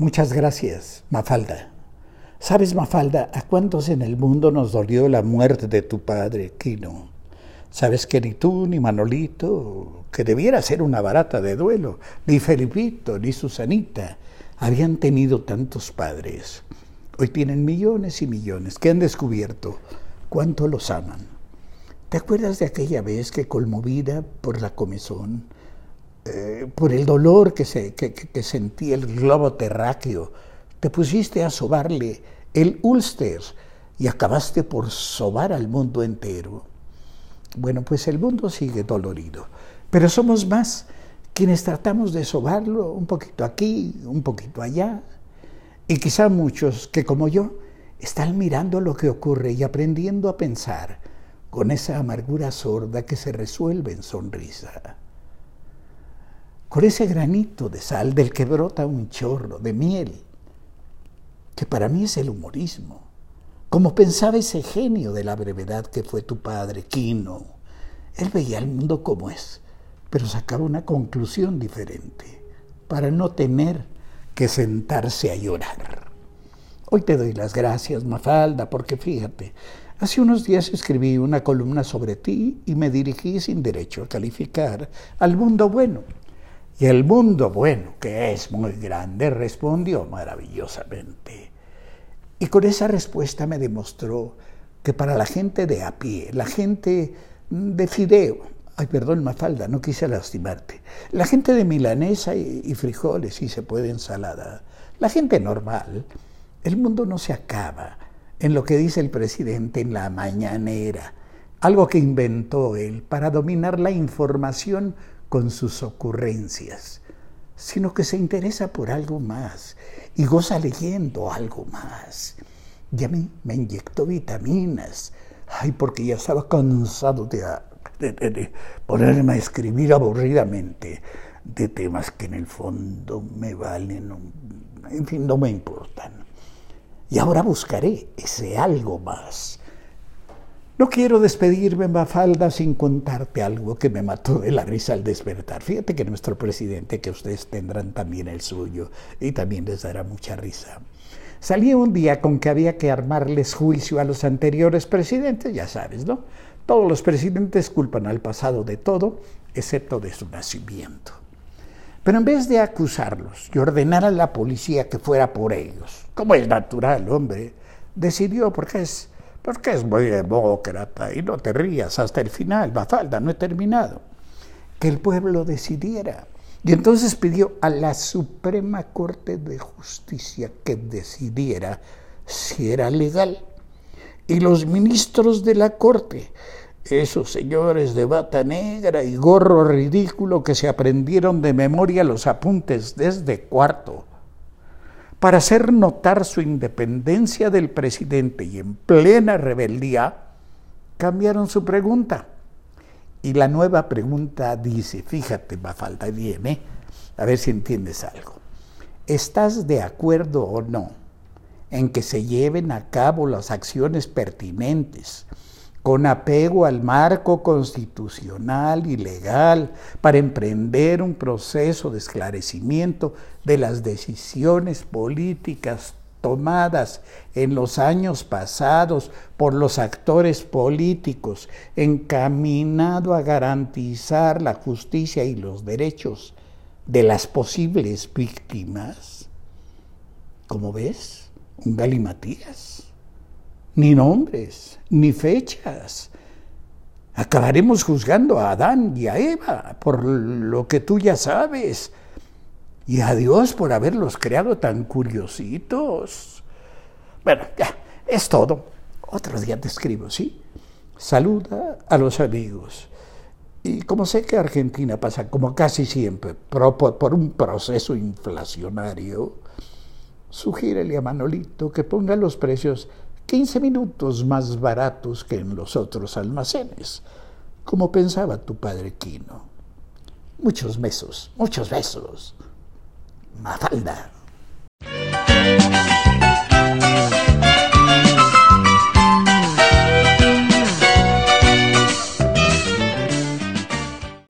Muchas gracias, Mafalda. ¿Sabes, Mafalda, a cuántos en el mundo nos dolió la muerte de tu padre, Quino? Sabes que ni tú, ni Manolito, que debiera ser una barata de duelo, ni Felipito, ni Susanita, habían tenido tantos padres. Hoy tienen millones y millones que han descubierto cuánto los aman. ¿Te acuerdas de aquella vez que conmovida por la comezón, eh, por el dolor que, se, el globo terráqueo, te pusiste a sobarle el Ulster y acabaste por sobar al mundo entero? Bueno, pues el mundo sigue dolorido, pero somos más quienes tratamos de sobarlo un poquito aquí, un poquito allá, y quizá muchos que como yo están mirando lo que ocurre y aprendiendo a pensar con esa amargura sorda que se resuelve en sonrisa. Con ese granito de sal del que brota un chorro de miel, que para mí es el humorismo como pensaba ese genio de la brevedad que fue tu padre, Quino. Él veía el mundo como es, pero sacaba una conclusión diferente, para no tener que sentarse a llorar. Hoy te doy las gracias, Mafalda, porque fíjate, hace unos días escribí una columna sobre ti y me dirigí sin derecho a calificar al mundo bueno. Y el mundo bueno, que es muy grande, respondió maravillosamente. Y con esa respuesta me demostró que para la gente de a pie, la gente de fideo, ay perdón Mafalda, no quise lastimarte, la gente de milanesa y, frijoles y se puede ensalada, la gente normal, el mundo no se acaba en lo que dice el presidente en la mañanera, algo que inventó él para dominar la información con sus ocurrencias, sino que se interesa por algo más y goza leyendo algo más. Y a mí me inyectó vitaminas. Ay, porque ya estaba cansado de, ponerme a escribir aburridamente de temas que en el fondo me valen, en fin, no me importan. Y ahora buscaré ese algo más. No quiero despedirme, Mafalda, sin contarte algo que me mató de la risa al despertar. Fíjate que nuestro presidente, que ustedes tendrán también el suyo, y también les dará mucha risa. Salí un día con que había que armarles juicio a los anteriores presidentes, ya sabes, ¿no? Todos los presidentes culpan al pasado de todo, excepto de su nacimiento. Pero en vez de acusarlos y ordenar a la policía que fuera por ellos, como es natural, hombre, decidió, porque es porque es muy demócrata y no te rías hasta el final, falta, no he terminado. Que el pueblo decidiera. Y entonces pidió a la Suprema Corte de Justicia que decidiera si era legal. Y los ministros de la Corte, esos señores de bata negra y gorro ridículo que se aprendieron de memoria los apuntes desde cuarto, para hacer notar su independencia del presidente y en plena rebeldía, cambiaron su pregunta. Y la nueva pregunta dice, fíjate, va falta viene, a ver si entiendes algo. ¿Estás de acuerdo o no en que se lleven a cabo las acciones pertinentes con apego al marco constitucional y legal para emprender un proceso de esclarecimiento de las decisiones políticas tomadas en los años pasados por los actores políticos, encaminado a garantizar la justicia y los derechos de las posibles víctimas. Como ves, un galimatías ni nombres, ni fechas. Acabaremos juzgando a Adán y a Eva por lo que tú ya sabes, y a Dios por haberlos creado tan curiositos. Bueno, ya, es todo. Otro día te escribo, ¿sí? Saluda a los amigos. Y como sé que Argentina pasa, como casi siempre, por un proceso inflacionario, sugiérele a Manolito que ponga los precios 15 minutos más baratos que en los otros almacenes, como pensaba tu padre Quino. Muchos besos, muchos besos. Mafalda.